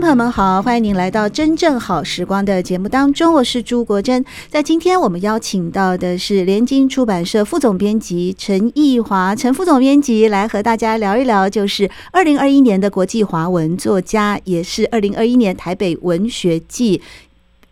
朋友们好，欢迎您来到真正好时光的节目当中，我是朱国珍。在今天我们邀请到的是联经出版社副总编辑陈义华，陈副总编辑来和大家聊一聊，就是二零二一年的国际华文作家，也是二零二一年台北文学季。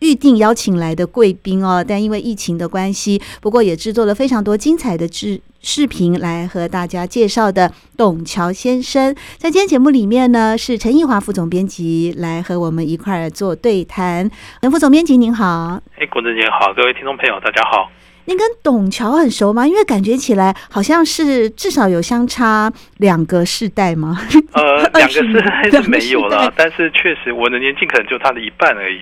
预定邀请来的贵宾哦，但因为疫情的关系，不过也制作了非常多精彩的视视频来和大家介绍的董桥先生，在今天节目里面呢，是陈奕华副总编辑来和我们一块儿做对谈。陈副总编辑您好，哎，国珍姐好，各位听众朋友大家好。您跟董桥很熟吗？因为感觉起来好像是至少有相差两个世代吗？呃，两个世代是没有了，但是确实我的年纪可能就他的一半而已。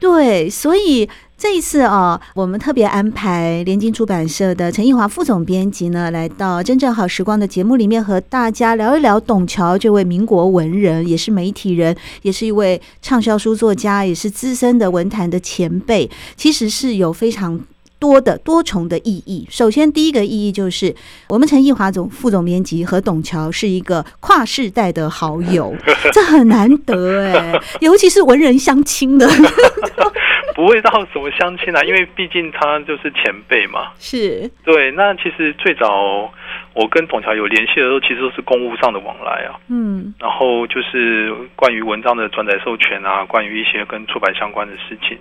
对，所以这一次啊，我们特别安排联经出版社的陈奕华副总编辑呢，来到《真正好时光》的节目里面，和大家聊一聊董桥这位民国文人，也是媒体人，也是一位畅销书作家，也是资深的文坛的前辈，其实是有非常。多的多重的意义。首先，第一个意义就是，我们陈奕华总副总编辑和董桥是一个跨世代的好友，这很难得哎，尤其是文人相亲的，不会到什么相亲啊，因为毕竟他就是前辈嘛。是，对。那其实最早我跟董桥有联系的时候，其实都是公务上的往来啊。嗯。然后就是关于文章的转载授权啊，关于一些跟出版相关的事情。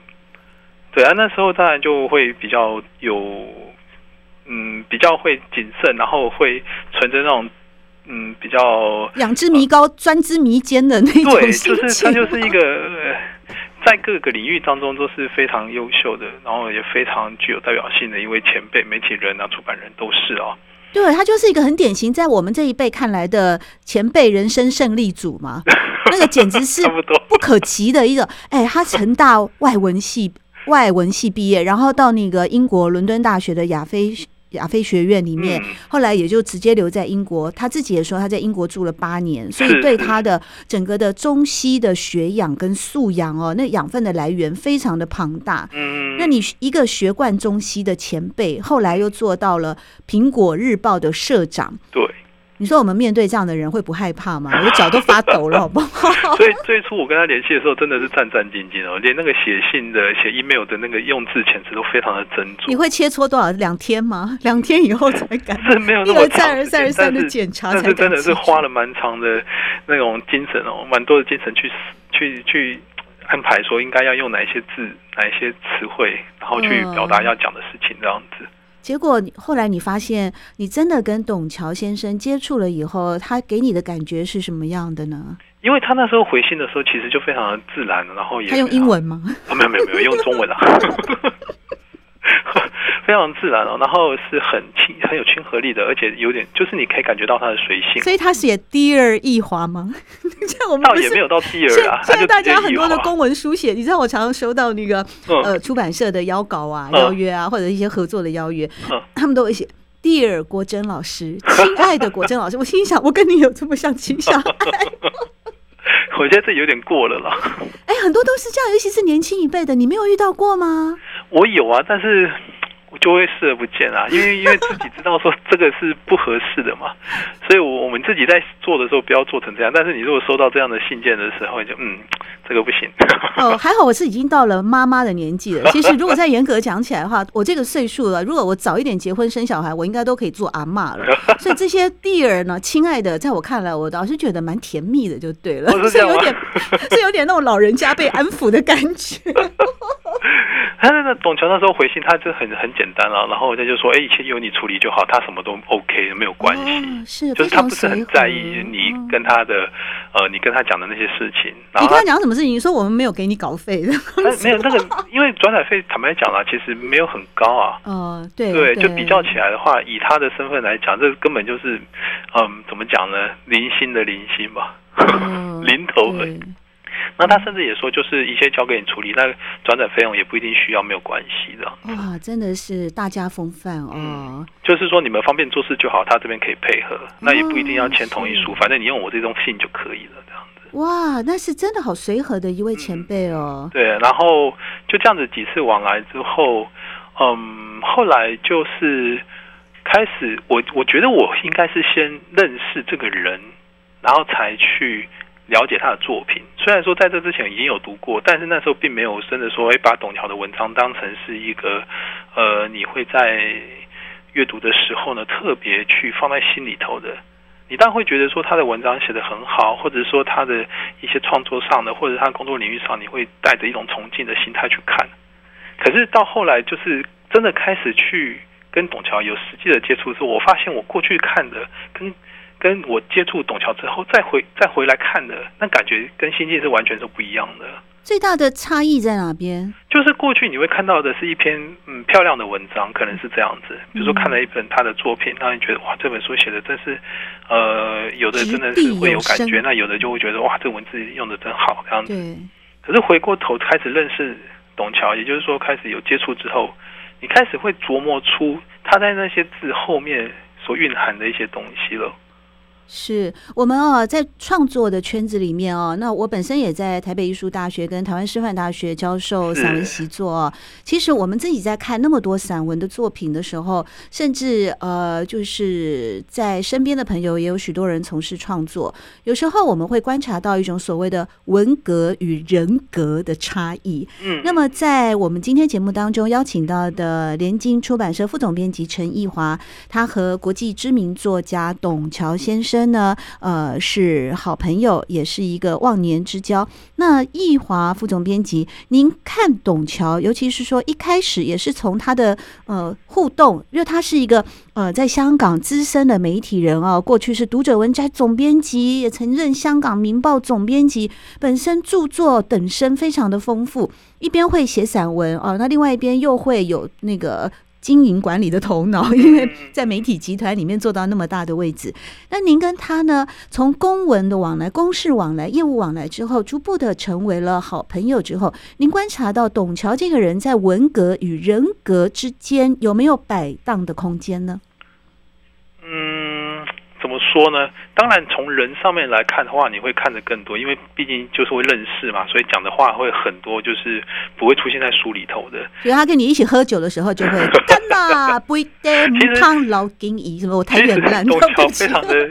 对啊，那时候当然就会比较有，嗯，比较会谨慎，然后会存着那种，嗯，比较仰之弥高、专之弥坚的那种。对，就是他就是一个在各个领域当中都是非常优秀的，然后也非常具有代表性的一位前辈，媒体人啊、出版人都是啊。对，他就是一个很典型，在我们这一辈看来的前辈人生胜利组嘛，那个简直是不可及的一个。哎，他成大外文系。外文系毕业，然后到那个英国伦敦大学的亚非亚非学院里面，后来也就直接留在英国。他自己也说他在英国住了八年，所以对他的整个的中西的学养跟素养哦，那养分的来源非常的庞大。嗯，那你一个学贯中西的前辈，后来又做到了苹果日报的社长。对。你说我们面对这样的人会不害怕吗？我的脚都发抖了，好不好？所以最初我跟他联系的时候，真的是战战兢兢哦，连那个写信的、写 email 的那个用字遣词都非常的斟酌。你会切磋多少？两天吗？两天以后才敢？是没有那么长，一而再、而三、而三的检查，但是真的是花了蛮长的那种精神哦，蛮多的精神去去去安排，说应该要用哪一些字、哪一些词汇，然后去表达要讲的事情，这样子。结果后来你发现，你真的跟董桥先生接触了以后，他给你的感觉是什么样的呢？因为他那时候回信的时候，其实就非常的自然，然后也他用英文吗？啊，没有没有没有用中文啊。非常自然哦，然后是很亲、很有亲和力的，而且有点就是你可以感觉到他的随性。所以他写 Dear 奕华吗？我们倒也没有到 Dear 啊。现在大家很多的公文书写，你知道我常常收到那个、嗯、呃出版社的邀稿啊、邀约啊，或者一些合作的邀约，嗯、他们都会写 Dear 国珍老师，亲爱的国珍老师。我心想，我跟你有这么像亲相爱？我觉得这有点过了啦。哎，很多都是这样，尤其是年轻一辈的，你没有遇到过吗？我有啊，但是。我就会视而不见啊，因为因为自己知道说这个是不合适的嘛，所以我我们自己在做的时候不要做成这样。但是你如果收到这样的信件的时候，就嗯，这个不行。哦，还好我是已经到了妈妈的年纪了。其实如果再严格讲起来的话，我这个岁数了，如果我早一点结婚生小孩，我应该都可以做阿妈了。所以这些 dear 呢，亲爱的，在我看来，我倒是觉得蛮甜蜜的，就对了。是有点，是有点那种老人家被安抚的感觉。他那时候回信，他就很很简单了，然后他就说：“哎，一切由你处理就好，他什么都 OK，没有关系。哦”是，就是他不是很在意你跟他的、嗯、呃，你跟他讲的那些事情。然后你跟他讲什么事情？你说我们没有给你稿费的，没有那个，因为转载费坦白讲了，其实没有很高啊。哦，对对，就比较起来的话，以他的身份来讲，这根本就是嗯，怎么讲呢？零星的零星吧，哦、零头而已。那他甚至也说，就是一切交给你处理，那转载费用也不一定需要，没有关系的。哇，真的是大家风范哦、嗯。就是说你们方便做事就好，他这边可以配合，那也不一定要签同意书，反正你用我这封信就可以了，这样子。哇，那是真的好随和的一位前辈哦、嗯。对，然后就这样子几次往来之后，嗯，后来就是开始，我我觉得我应该是先认识这个人，然后才去。了解他的作品，虽然说在这之前已经有读过，但是那时候并没有真的说，哎，把董桥的文章当成是一个，呃，你会在阅读的时候呢，特别去放在心里头的。你当然会觉得说他的文章写得很好，或者说他的一些创作上的，或者他工作领域上，你会带着一种崇敬的心态去看。可是到后来，就是真的开始去跟董桥有实际的接触之后，我发现我过去看的跟。跟我接触董桥之后，再回再回来看的那感觉，跟心境是完全是不一样的。最大的差异在哪边？就是过去你会看到的是一篇嗯漂亮的文章，可能是这样子。比如说看了一本他的作品，让你觉得哇，这本书写的真是呃，有的真的是会有感觉，那有的就会觉得哇，这文字用的真好这样子。对。可是回过头开始认识董桥，也就是说开始有接触之后，你开始会琢磨出他在那些字后面所蕴含的一些东西了。是我们哦，在创作的圈子里面哦，那我本身也在台北艺术大学跟台湾师范大学教授散文习作哦。其实我们自己在看那么多散文的作品的时候，甚至呃，就是在身边的朋友也有许多人从事创作。有时候我们会观察到一种所谓的文格与人格的差异。嗯，那么在我们今天节目当中邀请到的联经出版社副总编辑陈奕华，他和国际知名作家董桥先生。呢，呃，是好朋友，也是一个忘年之交。那易华副总编辑，您看董桥，尤其是说一开始也是从他的呃互动，因为他是一个呃在香港资深的媒体人啊，过去是读者文摘总编辑，也曾任香港明报总编辑，本身著作等身非常的丰富，一边会写散文啊，那另外一边又会有那个。经营管理的头脑，因为在媒体集团里面做到那么大的位置。那您跟他呢，从公文的往来、公事往来、业务往来之后，逐步的成为了好朋友之后，您观察到董桥这个人在文革与人格之间有没有摆荡的空间呢？嗯。怎么说呢？当然，从人上面来看的话，你会看得更多，因为毕竟就是会认识嘛，所以讲的话会很多，就是不会出现在书里头的。所以他跟你一起喝酒的时候，就会 干嘛不一定汤老金姨什么，我太远了。董桥非常的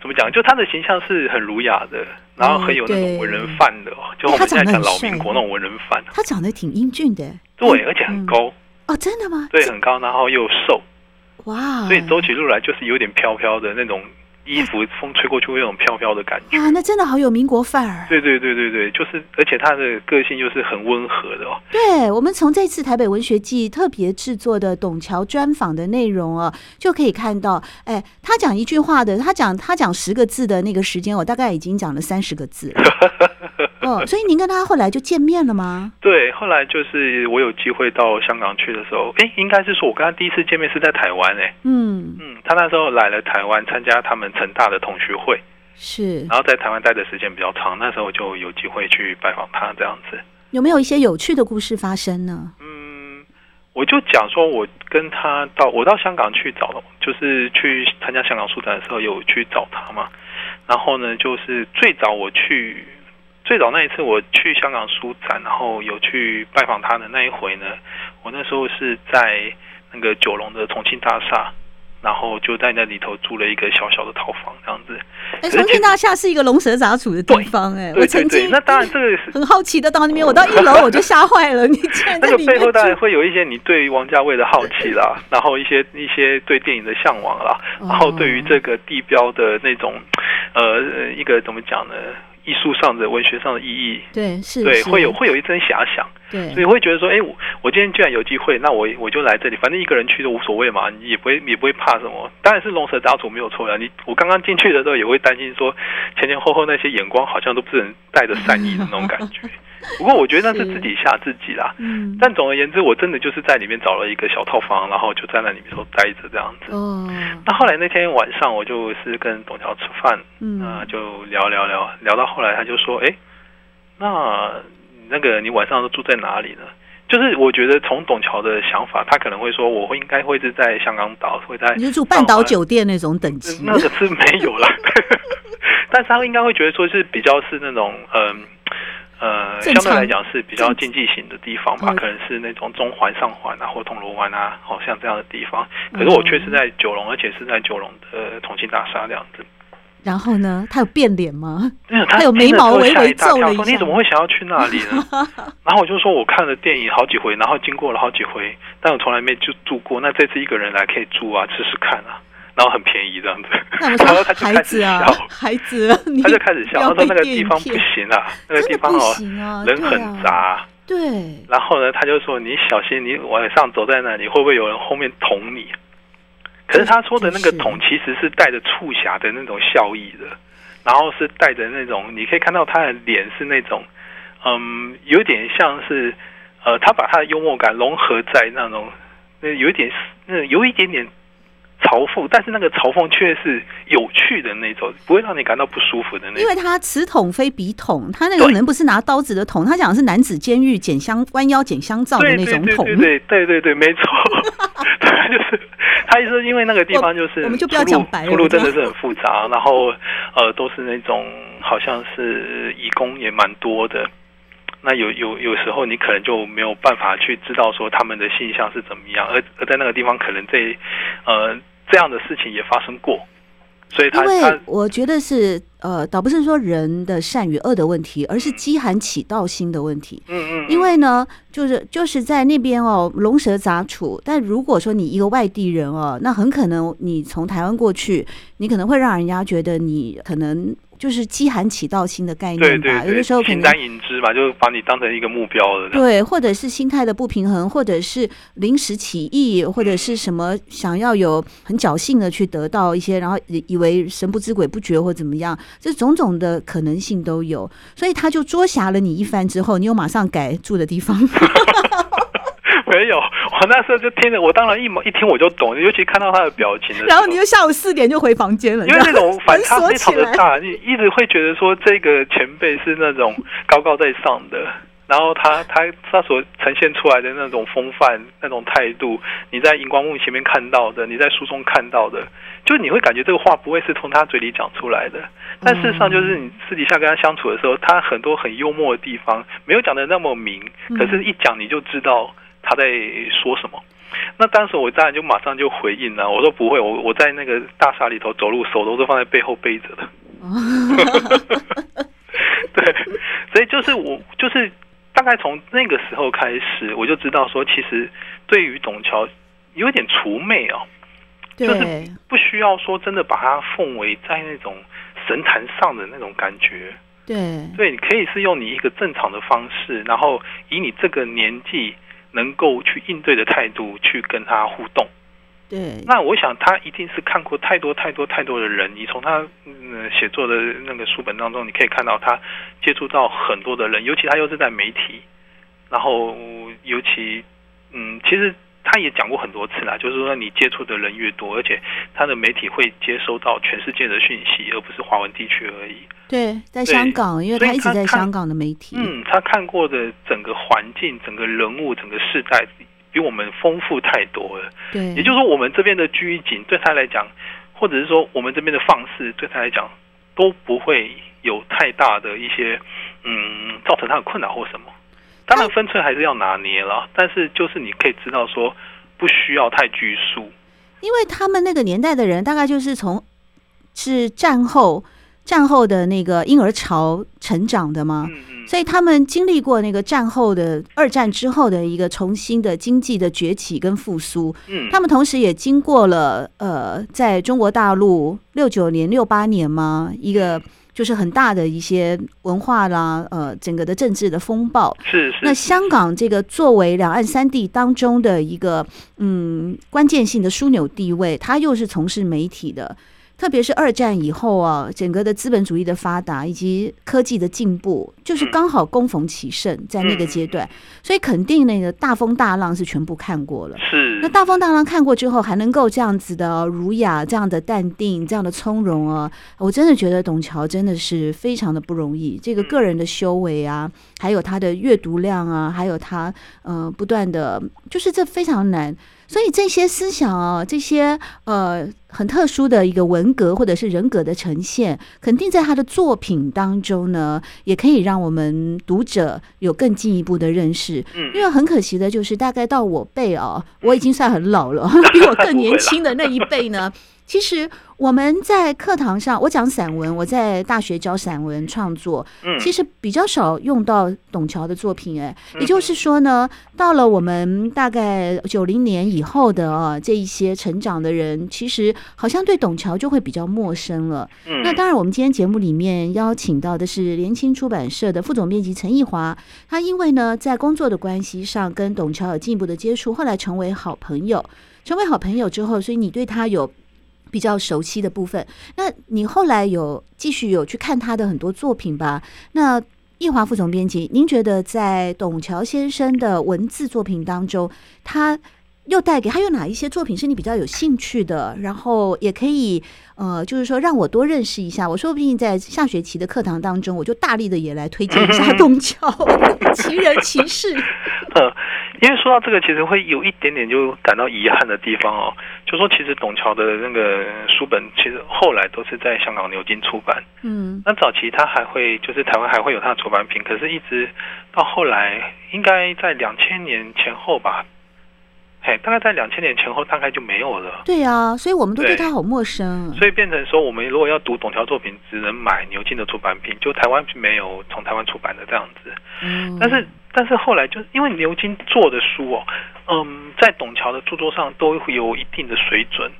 怎么讲？就他的形象是很儒雅的，然后很有那种文人范的，就我们现在讲老民国那种文人范。他长得挺英俊的，对，而且很高。哦，真的吗？对，很高，然后又瘦。哇！所以走起路来就是有点飘飘的那种衣服，风吹过去会有种飘飘的感觉。啊，那真的好有民国范儿。对对对对对，就是，而且他的个性又是很温和的哦。对，我们从这次台北文学季特别制作的董桥专访的内容啊，就可以看到，哎，他讲一句话的，他讲他讲十个字的那个时间，我大概已经讲了三十个字了。哦，所以您跟他后来就见面了吗？对，后来就是我有机会到香港去的时候，哎，应该是说我跟他第一次见面是在台湾，哎，嗯嗯，他那时候来了台湾参加他们成大的同学会，是，然后在台湾待的时间比较长，那时候就有机会去拜访他这样子。有没有一些有趣的故事发生呢？嗯，我就讲说我跟他到我到香港去找，就是去参加香港书展的时候有去找他嘛，然后呢，就是最早我去。最早那一次我去香港书展，然后有去拜访他的那一回呢，我那时候是在那个九龙的重庆大厦，然后就在那里头租了一个小小的套房这样子。哎，重庆大厦是一个龙蛇杂处的地方，哎，我曾经那当然这个很好奇的到那边，我到一楼我就吓坏了。你在 那个背后当然会有一些你对王家卫的好奇啦，然后一些一些对电影的向往啦，然后对于这个地标的那种呃一个怎么讲呢？艺术上的、文学上的意义，对，是，对，是会有会有一阵遐想。对，所以会觉得说，哎，我我今天既然有机会，那我我就来这里，反正一个人去都无所谓嘛，你也不会也不会怕什么。当然是龙蛇杂处没有错的，你我刚刚进去的时候也会担心说，前前后后那些眼光好像都不是很带着善意的那种感觉。不过我觉得那是自己吓自己啦。嗯。但总而言之，我真的就是在里面找了一个小套房，然后就在那里面头待着这样子。嗯。那后来那天晚上，我就是跟董桥吃饭，嗯，呃、就聊聊聊聊到后来，他就说，哎，那那个你晚上都住在哪里呢？就是我觉得从董桥的想法，他可能会说，我会应该会是在香港岛，会在你就住半岛酒店那种等级，那个是没有了。但是他应该会觉得说是比较是那种嗯。呃呃，相对来讲是比较经济型的地方吧，可能是那种中环、上环啊，或铜锣湾啊，好像这样的地方。可是我却是在九龙，而且是在九龙的同庆大厦这样子。然后呢，他有变脸吗？他，他有眉毛微微皱了一下。你怎么会想要去那里呢？然后我就说，我看了电影好几回，然后经过了好几回，但我从来没就住过。那这次一个人来可以住啊，试试看啊。然后很便宜这样子，然后 他就开始笑，孩子，他就开始笑，他说那个地方不行啊，那个地方哦，人很杂。对。然后呢，他就说你小心，你晚上走在那里会不会有人后面捅你？可是他说的那个桶其实是带着促狭的那种笑意的，然后是带着那种你可以看到他的脸是那种，嗯，有点像是呃，他把他的幽默感融合在那种那有一点那有一点点。嘲讽，但是那个嘲讽却是有趣的那种，不会让你感到不舒服的那种。因为他此桶非彼桶，他那个人不是拿刀子的桶，他讲的是男子监狱剪香弯腰剪香皂的那种桶。对对对对对，没错。他就是他意思，因为那个地方就是我们就不要讲白了，出路真的是很复杂，然后呃都是那种好像是义工也蛮多的。那有有有时候你可能就没有办法去知道说他们的性向是怎么样，而而在那个地方可能这呃这样的事情也发生过，所以他因为我觉得是呃倒不是说人的善与恶的问题，而是饥寒起盗心的问题。嗯嗯，因为呢，就是就是在那边哦，龙蛇杂处。但如果说你一个外地人哦，那很可能你从台湾过去，你可能会让人家觉得你可能。就是饥寒起盗心的概念吧，对对对，有的时候可能形单影只吧，就把你当成一个目标了。对，或者是心态的不平衡，或者是临时起意，或者是什么想要有很侥幸的去得到一些，然后以以为神不知鬼不觉或怎么样，这种种的可能性都有。所以他就捉狭了你一番之后，你又马上改住的地方。没有，我那时候就听着，我当然一毛一听我就懂，尤其看到他的表情的。然后你就下午四点就回房间了，因为那种反差 非常的大，你一直会觉得说这个前辈是那种高高在上的，然后他他他所呈现出来的那种风范、那种态度，你在荧光幕前面看到的，你在书中看到的，就你会感觉这个话不会是从他嘴里讲出来的。但事实上，就是你私底下跟他相处的时候，他很多很幽默的地方没有讲的那么明，可是一讲你就知道。他在说什么？那当时我当然就马上就回应了，我说不会，我我在那个大厦里头走路，手都是放在背后背着的。对，所以就是我就是大概从那个时候开始，我就知道说，其实对于董桥有点除魅哦，就是不需要说真的把它奉为在那种神坛上的那种感觉。对，对，你可以是用你一个正常的方式，然后以你这个年纪。能够去应对的态度去跟他互动，对。那我想他一定是看过太多太多太多的人。你从他嗯写作的那个书本当中，你可以看到他接触到很多的人，尤其他又是在媒体，然后尤其嗯，其实。他也讲过很多次啦，就是说你接触的人越多，而且他的媒体会接收到全世界的讯息，而不是华文地区而已。对，在香港，因为他一直在香港的媒体。嗯，他看过的整个环境、整个人物、整个世代，比我们丰富太多了。对，也就是说，我们这边的拘谨对他来讲，或者是说我们这边的放肆对他来讲，都不会有太大的一些嗯，造成他的困扰或什么。当然分寸还是要拿捏了，但是就是你可以知道说，不需要太拘束，因为他们那个年代的人大概就是从是战后战后的那个婴儿潮成长的嘛，嗯嗯，所以他们经历过那个战后的二战之后的一个重新的经济的崛起跟复苏，嗯，他们同时也经过了呃，在中国大陆六九年六八年嘛一个。就是很大的一些文化啦，呃，整个的政治的风暴。是是。那香港这个作为两岸三地当中的一个嗯关键性的枢纽地位，它又是从事媒体的。特别是二战以后啊，整个的资本主义的发达以及科技的进步，就是刚好攻逢其盛，在那个阶段，所以肯定那个大风大浪是全部看过了。是。那大风大浪看过之后，还能够这样子的儒雅、这样的淡定、这样的从容啊，我真的觉得董桥真的是非常的不容易。这个个人的修为啊，还有他的阅读量啊，还有他呃不断的，就是这非常难。所以这些思想啊，这些呃很特殊的一个文格或者是人格的呈现，肯定在他的作品当中呢，也可以让我们读者有更进一步的认识。嗯，因为很可惜的就是，大概到我辈哦，我已经算很老了，比我更年轻的那一辈呢。其实我们在课堂上，我讲散文，我在大学教散文创作，其实比较少用到董桥的作品。哎，也就是说呢，到了我们大概九零年以后的啊，这一些成长的人，其实好像对董桥就会比较陌生了。那当然，我们今天节目里面邀请到的是联青出版社的副总编辑陈奕华，他因为呢在工作的关系上跟董桥有进一步的接触，后来成为好朋友。成为好朋友之后，所以你对他有。比较熟悉的部分，那你后来有继续有去看他的很多作品吧？那叶华副总编辑，您觉得在董桥先生的文字作品当中，他又带给他有哪一些作品是你比较有兴趣的？然后也可以呃，就是说让我多认识一下。我说不定在下学期的课堂当中，我就大力的也来推荐一下董桥，奇人奇事。因为说到这个，其实会有一点点就感到遗憾的地方哦。就说其实董桥的那个书本，其实后来都是在香港牛津出版。嗯，那早期他还会，就是台湾还会有他的出版品，可是一直到后来，应该在两千年前后吧。嘿，大概在两千年前后，大概就没有了。对啊，所以我们都对他好陌生。所以变成说，我们如果要读董桥作品，只能买牛津的出版品，就台湾没有从台湾出版的这样子。嗯，但是但是后来就因为牛津做的书哦，嗯，在董桥的著作上都会有一定的水准。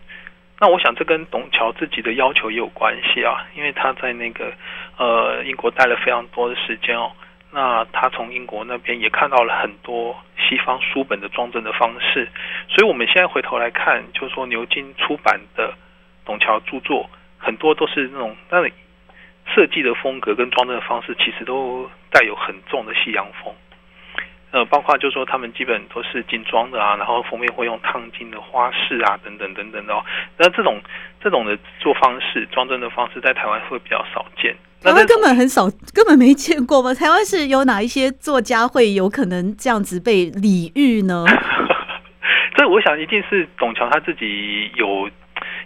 那我想这跟董桥自己的要求也有关系啊，因为他在那个呃英国待了非常多的时间哦。那他从英国那边也看到了很多西方书本的装帧的方式，所以我们现在回头来看，就是说牛津出版的董桥著作，很多都是那种那设计的风格跟装帧的方式，其实都带有很重的西洋风。呃，包括就是说他们基本都是精装的啊，然后封面会用烫金的花饰啊，等等等等的哦。那这种这种的做方式、装帧的方式，在台湾会比较少见。台湾根本很少，根本没见过吗？台湾是有哪一些作家会有可能这样子被礼遇呢？这我想一定是董桥他自己有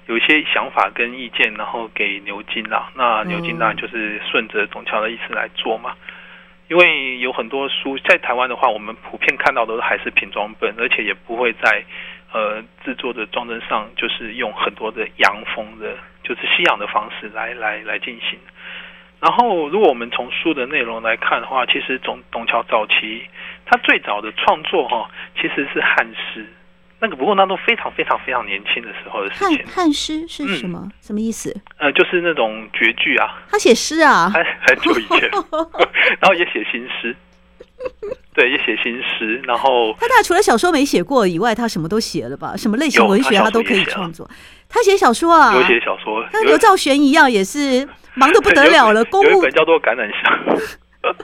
有一些想法跟意见，然后给牛津啦。那牛津当然就是顺着董桥的意思来做嘛。嗯、因为有很多书在台湾的话，我们普遍看到的都还是平装本，而且也不会在呃制作的装帧上，就是用很多的洋风的，就是西洋的方式来来来进行。然后，如果我们从书的内容来看的话，其实董董桥早期他最早的创作哈，其实是汉诗。那个不过那都非常非常非常年轻的时候的事情。汉汉诗是什么？嗯、什么意思？呃，就是那种绝句啊。他写诗啊？很很久以前，然后也写新诗。对，也写新诗。然后他大概除了小说没写过以外，他什么都写了吧？什么类型文学他都可以创作。他写小说啊？有写小说，跟刘兆玄一样，也是。忙得不得 了了，公务本叫做《橄榄巷》，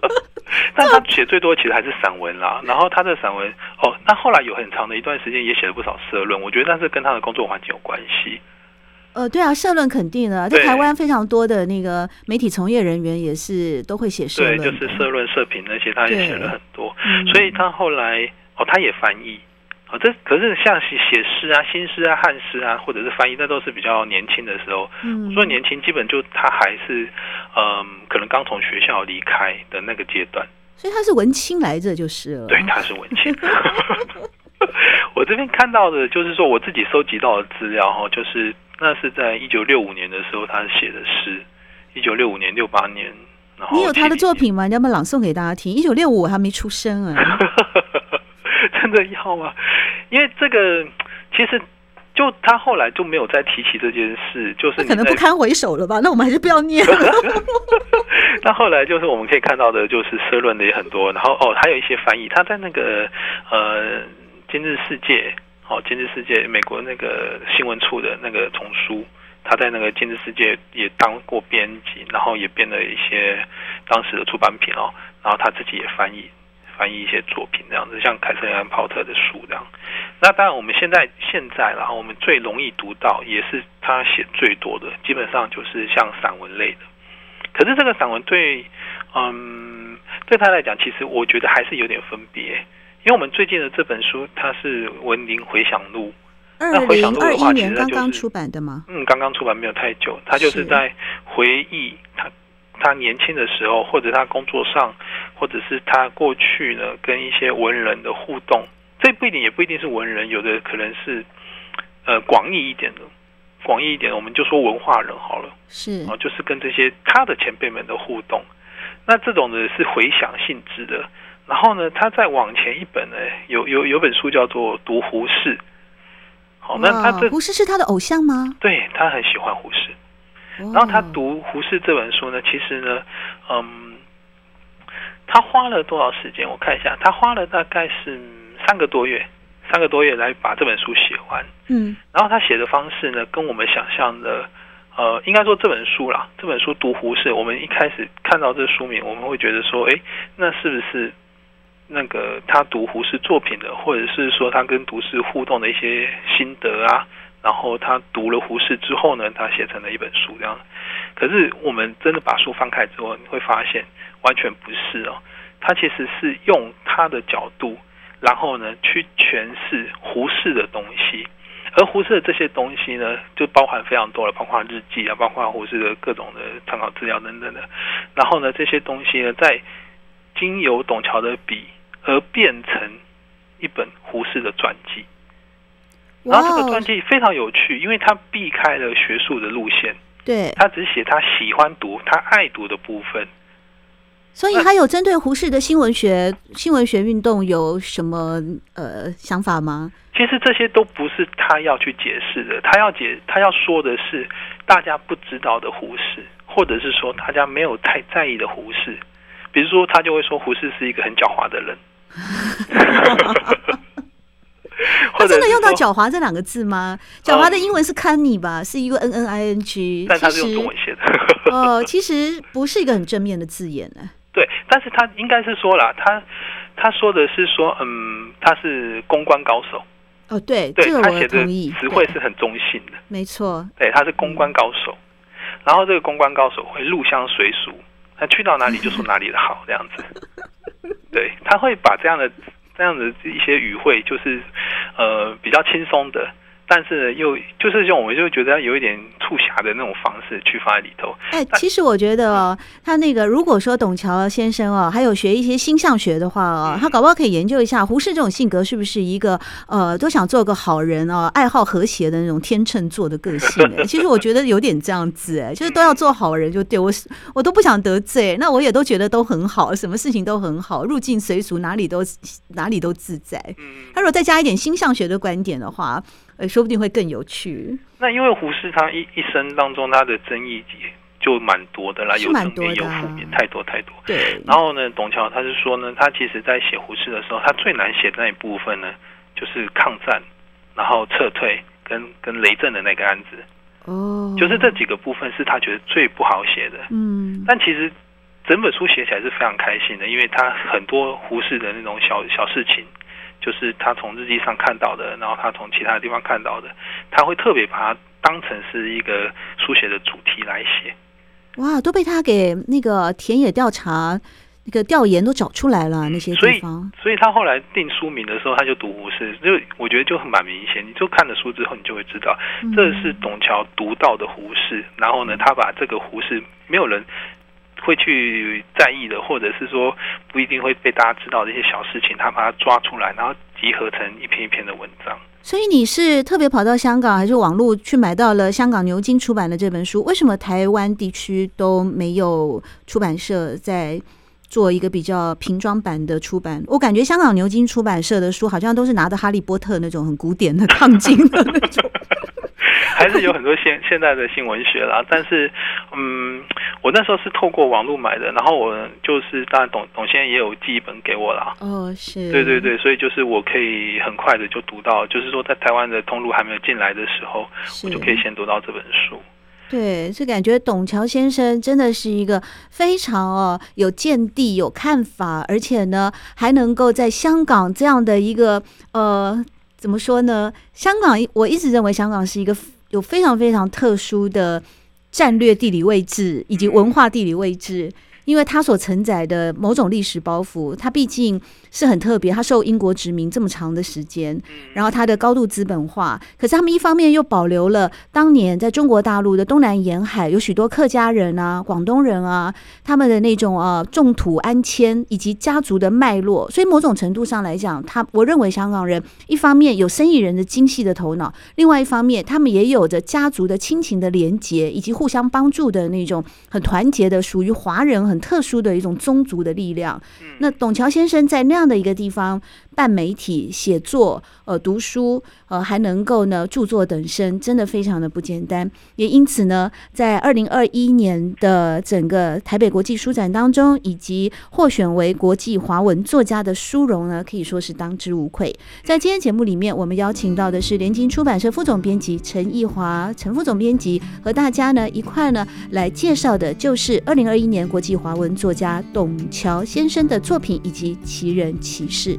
但他写最多其实还是散文啦。然后他的散文哦，那后来有很长的一段时间也写了不少社论。我觉得那是跟他的工作环境有关系。呃，对啊，社论肯定的，在台湾非常多的那个媒体从业人员也是都会写社论，对，就是社论、社评那些，他也写了很多。所以他后来哦，他也翻译。这可是像写写诗啊、新诗啊、汉诗啊，或者是翻译，那都是比较年轻的时候。嗯，说年轻，基本就他还是嗯，可能刚从学校离开的那个阶段。所以他是文青来着，就是了。对，他是文青。我这边看到的就是说，我自己收集到的资料哈，就是那是在一九六五年的时候，他写的诗。一九六五年、六八年，然后你有他的作品吗？你要不要朗诵给大家听？一九六五我还没出生啊。真的要吗？因为这个其实就他后来就没有再提起这件事，就是可能不堪回首了吧？那我们还是不要念了。那后来就是我们可以看到的，就是社论的也很多，然后哦，还有一些翻译，他在那个呃《今日世界》哦，《今日世界》美国那个新闻处的那个丛书，他在那个《今日世界》也当过编辑，然后也编了一些当时的出版品哦，然后他自己也翻译。翻译一些作品这样子，像凯瑟琳·安·泡特的书这样。那当然，我们现在现在，然后我们最容易读到，也是他写最多的，基本上就是像散文类的。可是这个散文对，嗯，对他来讲，其实我觉得还是有点分别，因为我们最近的这本书，它是《文林回想录》。那回想录的话，其实它就是刚刚出版的吗？嗯，刚刚出版没有太久，他就是在回忆他。他年轻的时候，或者他工作上，或者是他过去呢，跟一些文人的互动，这不一定，也不一定是文人，有的可能是呃广义一点的，广义一点的，我们就说文化人好了，是啊，就是跟这些他的前辈们的互动。那这种的是回想性质的。然后呢，他再往前一本呢，有有有本书叫做《读胡适》。好，那他这胡适是他的偶像吗？对，他很喜欢胡适。然后他读胡适这本书呢，其实呢，嗯，他花了多少时间？我看一下，他花了大概是三个多月，三个多月来把这本书写完。嗯，然后他写的方式呢，跟我们想象的，呃，应该说这本书啦，这本书读胡适，我们一开始看到这书名，我们会觉得说，哎，那是不是那个他读胡适作品的，或者是说他跟胡适互动的一些心得啊？然后他读了胡适之后呢，他写成了一本书这样。可是我们真的把书翻开之后，你会发现完全不是哦。他其实是用他的角度，然后呢去诠释胡适的东西。而胡适的这些东西呢，就包含非常多了，包括日记啊，包括胡适的各种的参考资料等等的。然后呢，这些东西呢，在经由董桥的笔而变成一本胡适的传记。然后这个传记非常有趣，因为他避开了学术的路线，对，他只写他喜欢读、他爱读的部分。所以，他有针对胡适的新文学、新文学运动有什么呃想法吗？其实这些都不是他要去解释的，他要解，他要说的是大家不知道的胡适，或者是说大家没有太在意的胡适。比如说，他就会说胡适是一个很狡猾的人。他真的用到“狡猾”这两个字吗？“狡猾”的英文是 “cunning” 吧，是一个 “n n i n g”。但他是用中文写的。哦，其实不是一个很正面的字眼呢。对，但是他应该是说了，他他说的是说，嗯，他是公关高手。哦，对，对，这个我同意。词汇是很中性的，没错。对，他是公关高手。然后这个公关高手会入乡随俗，他去到哪里就说哪里的好，这样子。对，他会把这样的。这样的一些语汇就是，呃，比较轻松的。但是又就是像我们就觉得有一点促狭的那种方式去放在里头。哎，其实我觉得哦，他那个如果说董桥先生哦，还有学一些星象学的话哦，他搞不好可以研究一下胡适这种性格是不是一个呃都想做个好人哦，爱好和谐的那种天秤座的个性。哎，其实我觉得有点这样子哎，就是都要做好人就对我我都不想得罪，那我也都觉得都很好，什么事情都很好，入境随俗，哪里都哪里都自在。他如果再加一点星象学的观点的话。呃，说不定会更有趣。那因为胡适他一一生当中他的争议就蛮多的啦，有正面有负面，太多太多。对。然后呢，董桥他是说呢，他其实在写胡适的时候，他最难写的那一部分呢，就是抗战，然后撤退跟跟雷震的那个案子。哦。就是这几个部分是他觉得最不好写的。嗯。但其实整本书写起来是非常开心的，因为他很多胡适的那种小小事情。就是他从日记上看到的，然后他从其他地方看到的，他会特别把它当成是一个书写的主题来写。哇，都被他给那个田野调查、那个调研都找出来了那些地方。所以，所以他后来定书名的时候，他就读胡适，就我觉得就很蛮明显。你就看了书之后，你就会知道，这是董桥读到的胡适。然后呢，他把这个胡适没有人。会去在意的，或者是说不一定会被大家知道的一些小事情，他把它抓出来，然后集合成一篇一篇的文章。所以你是特别跑到香港，还是网络去买到了香港牛津出版的这本书？为什么台湾地区都没有出版社在做一个比较平装版的出版。我感觉香港牛津出版社的书好像都是拿着哈利波特那种很古典的烫金的那种。还是有很多现现代的新文学啦，但是，嗯，我那时候是透过网络买的，然后我就是当然董董先生也有寄一本给我啦。哦，是，对对对，所以就是我可以很快的就读到，就是说在台湾的通路还没有进来的时候，我就可以先读到这本书。对，是感觉董桥先生真的是一个非常哦有见地、有看法，而且呢还能够在香港这样的一个呃怎么说呢？香港我一直认为香港是一个。有非常非常特殊的战略地理位置以及文化地理位置。因为它所承载的某种历史包袱，它毕竟是很特别，它受英国殖民这么长的时间，然后它的高度资本化，可是他们一方面又保留了当年在中国大陆的东南沿海有许多客家人啊、广东人啊，他们的那种啊种土安迁以及家族的脉络，所以某种程度上来讲，他我认为香港人一方面有生意人的精细的头脑，另外一方面他们也有着家族的亲情的连结以及互相帮助的那种很团结的属于华人很特殊的一种宗族的力量。那董桥先生在那样的一个地方办媒体、写作、呃读书，呃还能够呢著作等身，真的非常的不简单。也因此呢，在二零二一年的整个台北国际书展当中，以及获选为国际华文作家的殊荣呢，可以说是当之无愧。在今天节目里面，我们邀请到的是联经出版社副总编辑陈奕华，陈副总编辑和大家呢一块呢来介绍的，就是二零二一年国际华文作家董桥先生的作品以及奇人奇事。